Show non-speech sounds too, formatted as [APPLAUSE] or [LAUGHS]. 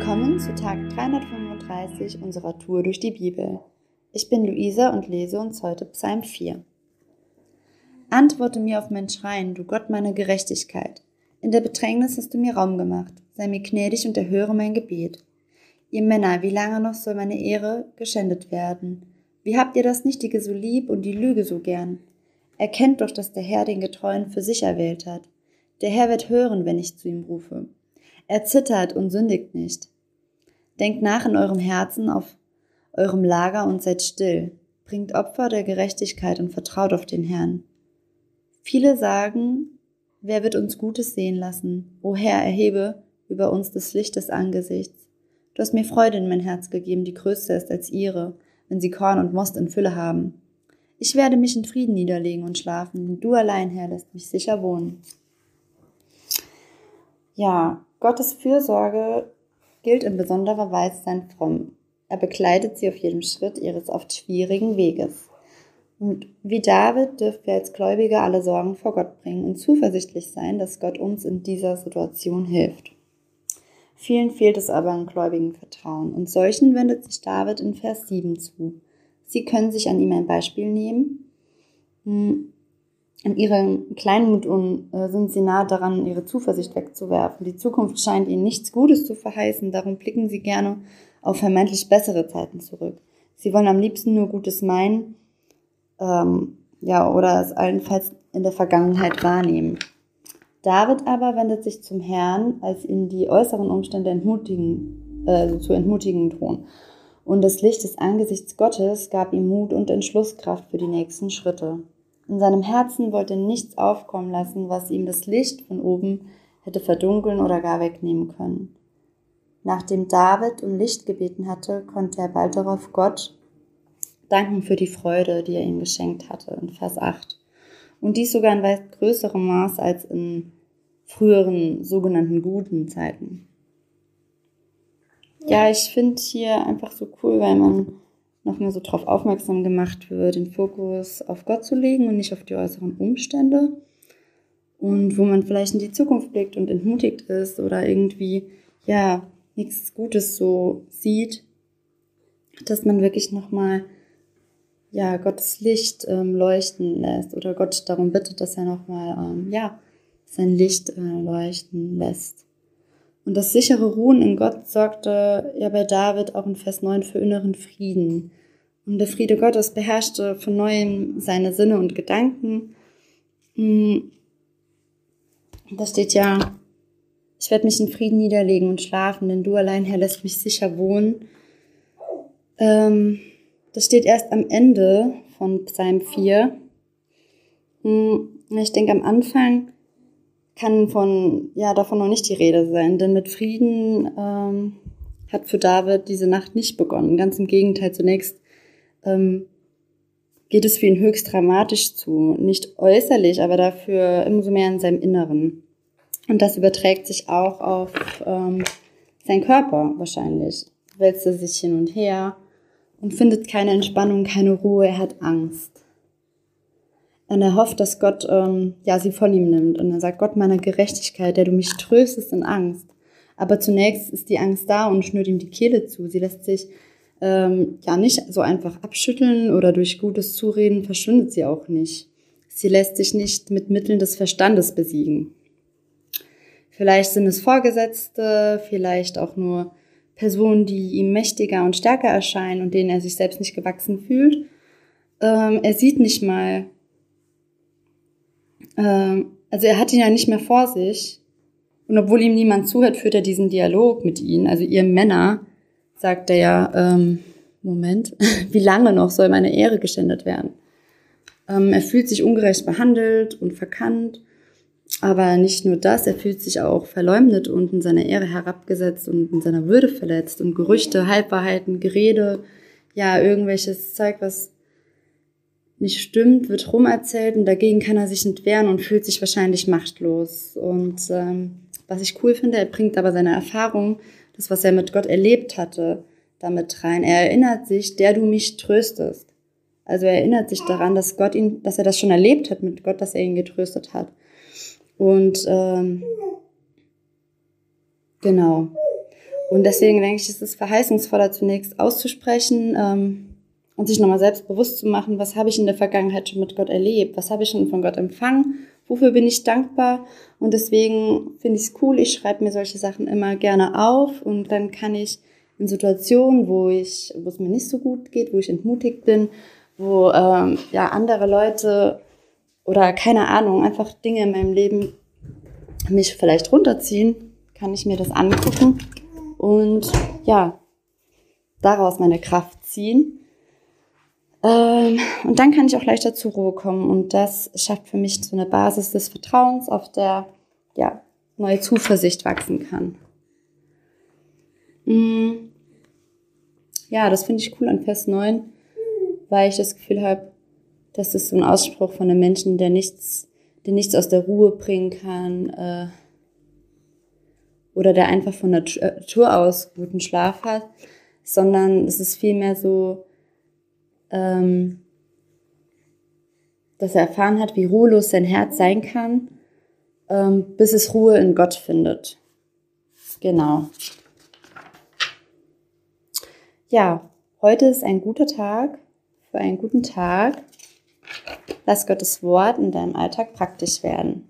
Willkommen zu Tag 335 unserer Tour durch die Bibel. Ich bin Luisa und lese uns heute Psalm 4. Antworte mir auf mein Schreien, du Gott meiner Gerechtigkeit. In der Bedrängnis hast du mir Raum gemacht. Sei mir gnädig und erhöre mein Gebet. Ihr Männer, wie lange noch soll meine Ehre geschändet werden? Wie habt ihr das Nichtige so lieb und die Lüge so gern? Erkennt doch, dass der Herr den Getreuen für sich erwählt hat. Der Herr wird hören, wenn ich zu ihm rufe. Er zittert und sündigt nicht. Denkt nach in eurem Herzen auf eurem Lager und seid still. Bringt Opfer der Gerechtigkeit und vertraut auf den Herrn. Viele sagen, wer wird uns Gutes sehen lassen? O Herr, erhebe über uns das Licht des Angesichts. Du hast mir Freude in mein Herz gegeben, die größte ist als ihre, wenn sie Korn und Most in Fülle haben. Ich werde mich in Frieden niederlegen und schlafen, denn du allein, Herr, lässt mich sicher wohnen. Ja, Gottes Fürsorge gilt in besonderer Weise sein Fromm. Er begleitet sie auf jedem Schritt ihres oft schwierigen Weges. Und wie David dürfen wir als Gläubige alle Sorgen vor Gott bringen und zuversichtlich sein, dass Gott uns in dieser Situation hilft. Vielen fehlt es aber an gläubigen Vertrauen und solchen wendet sich David in Vers 7 zu. Sie können sich an ihm ein Beispiel nehmen hm, in ihrem Kleinmut und äh, sind sie nah daran, ihre Zuversicht wegzuwerfen. Die Zukunft scheint ihnen nichts Gutes zu verheißen, darum blicken sie gerne auf vermeintlich bessere Zeiten zurück. Sie wollen am liebsten nur Gutes meinen, ähm, ja, oder es allenfalls in der Vergangenheit wahrnehmen. David aber wendet sich zum Herrn, als ihn die äußeren Umstände entmutigen, äh, zu entmutigen drohen. Und das Licht des Angesichts Gottes gab ihm Mut und Entschlusskraft für die nächsten Schritte. In seinem Herzen wollte er nichts aufkommen lassen, was ihm das Licht von oben hätte verdunkeln oder gar wegnehmen können. Nachdem David um Licht gebeten hatte, konnte er bald darauf Gott danken für die Freude, die er ihm geschenkt hatte, in Vers 8. Und dies sogar in weit größerem Maß als in früheren sogenannten guten Zeiten. Ja, ich finde hier einfach so cool, weil man nochmal so darauf aufmerksam gemacht wird, den Fokus auf Gott zu legen und nicht auf die äußeren Umstände. Und wo man vielleicht in die Zukunft blickt und entmutigt ist oder irgendwie, ja, nichts Gutes so sieht, dass man wirklich nochmal, ja, Gottes Licht ähm, leuchten lässt oder Gott darum bittet, dass er nochmal, ähm, ja, sein Licht äh, leuchten lässt. Und das sichere Ruhen in Gott sorgte ja bei David auch in Vers 9 für inneren Frieden. Und der Friede Gottes beherrschte von neuem seine Sinne und Gedanken. Hm. Da steht ja, ich werde mich in Frieden niederlegen und schlafen, denn du allein, Herr, lässt mich sicher wohnen. Ähm, das steht erst am Ende von Psalm 4. Hm. Ich denke, am Anfang kann von, ja, davon noch nicht die Rede sein, denn mit Frieden ähm, hat für David diese Nacht nicht begonnen. Ganz im Gegenteil, zunächst ähm, geht es für ihn höchst dramatisch zu. Nicht äußerlich, aber dafür umso mehr in seinem Inneren. Und das überträgt sich auch auf ähm, seinen Körper wahrscheinlich. Wälzt er sich hin und her und findet keine Entspannung, keine Ruhe, er hat Angst. Und er hofft, dass Gott ähm, ja, sie von ihm nimmt. Und er sagt, Gott meiner Gerechtigkeit, der du mich tröstest in Angst. Aber zunächst ist die Angst da und schnürt ihm die Kehle zu. Sie lässt sich ähm, ja nicht so einfach abschütteln oder durch gutes Zureden verschwindet sie auch nicht. Sie lässt sich nicht mit Mitteln des Verstandes besiegen. Vielleicht sind es Vorgesetzte, vielleicht auch nur Personen, die ihm mächtiger und stärker erscheinen und denen er sich selbst nicht gewachsen fühlt. Ähm, er sieht nicht mal, also er hat ihn ja nicht mehr vor sich. Und obwohl ihm niemand zuhört, führt er diesen Dialog mit ihnen. Also ihr Männer, sagt er ja, ähm, Moment, [LAUGHS] wie lange noch soll meine Ehre geschändet werden? Ähm, er fühlt sich ungerecht behandelt und verkannt. Aber nicht nur das, er fühlt sich auch verleumdet und in seiner Ehre herabgesetzt und in seiner Würde verletzt und Gerüchte, Halbwahrheiten, Gerede, ja, irgendwelches Zeug, was nicht stimmt, wird rumerzählt und dagegen kann er sich nicht wehren und fühlt sich wahrscheinlich machtlos. Und ähm, was ich cool finde, er bringt aber seine Erfahrung, das, was er mit Gott erlebt hatte, damit rein. Er erinnert sich, der du mich tröstest. Also er erinnert sich daran, dass Gott ihn, dass er das schon erlebt hat mit Gott, dass er ihn getröstet hat. Und ähm, genau. Und deswegen denke ich, es ist verheißungsvoller zunächst auszusprechen ähm, und sich nochmal selbst bewusst zu machen, was habe ich in der Vergangenheit schon mit Gott erlebt, was habe ich schon von Gott empfangen, wofür bin ich dankbar. Und deswegen finde ich es cool, ich schreibe mir solche Sachen immer gerne auf und dann kann ich in Situationen, wo ich, wo es mir nicht so gut geht, wo ich entmutigt bin, wo ähm, ja andere Leute oder keine Ahnung, einfach Dinge in meinem Leben mich vielleicht runterziehen, kann ich mir das angucken und ja, daraus meine Kraft ziehen. Ähm, und dann kann ich auch leichter zur Ruhe kommen und das schafft für mich so eine Basis des Vertrauens, auf der ja, neue Zuversicht wachsen kann. Mm. Ja, das finde ich cool an Vers 9, weil ich das Gefühl habe, das so ein Ausspruch von einem Menschen, der nichts, der nichts aus der Ruhe bringen kann, äh, oder der einfach von Natur aus guten Schlaf hat, sondern es ist vielmehr so, ähm, dass er erfahren hat, wie ruhelos sein Herz sein kann, ähm, bis es Ruhe in Gott findet. Genau. Ja, heute ist ein guter Tag für einen guten Tag. Lass Gottes Wort in deinem Alltag praktisch werden.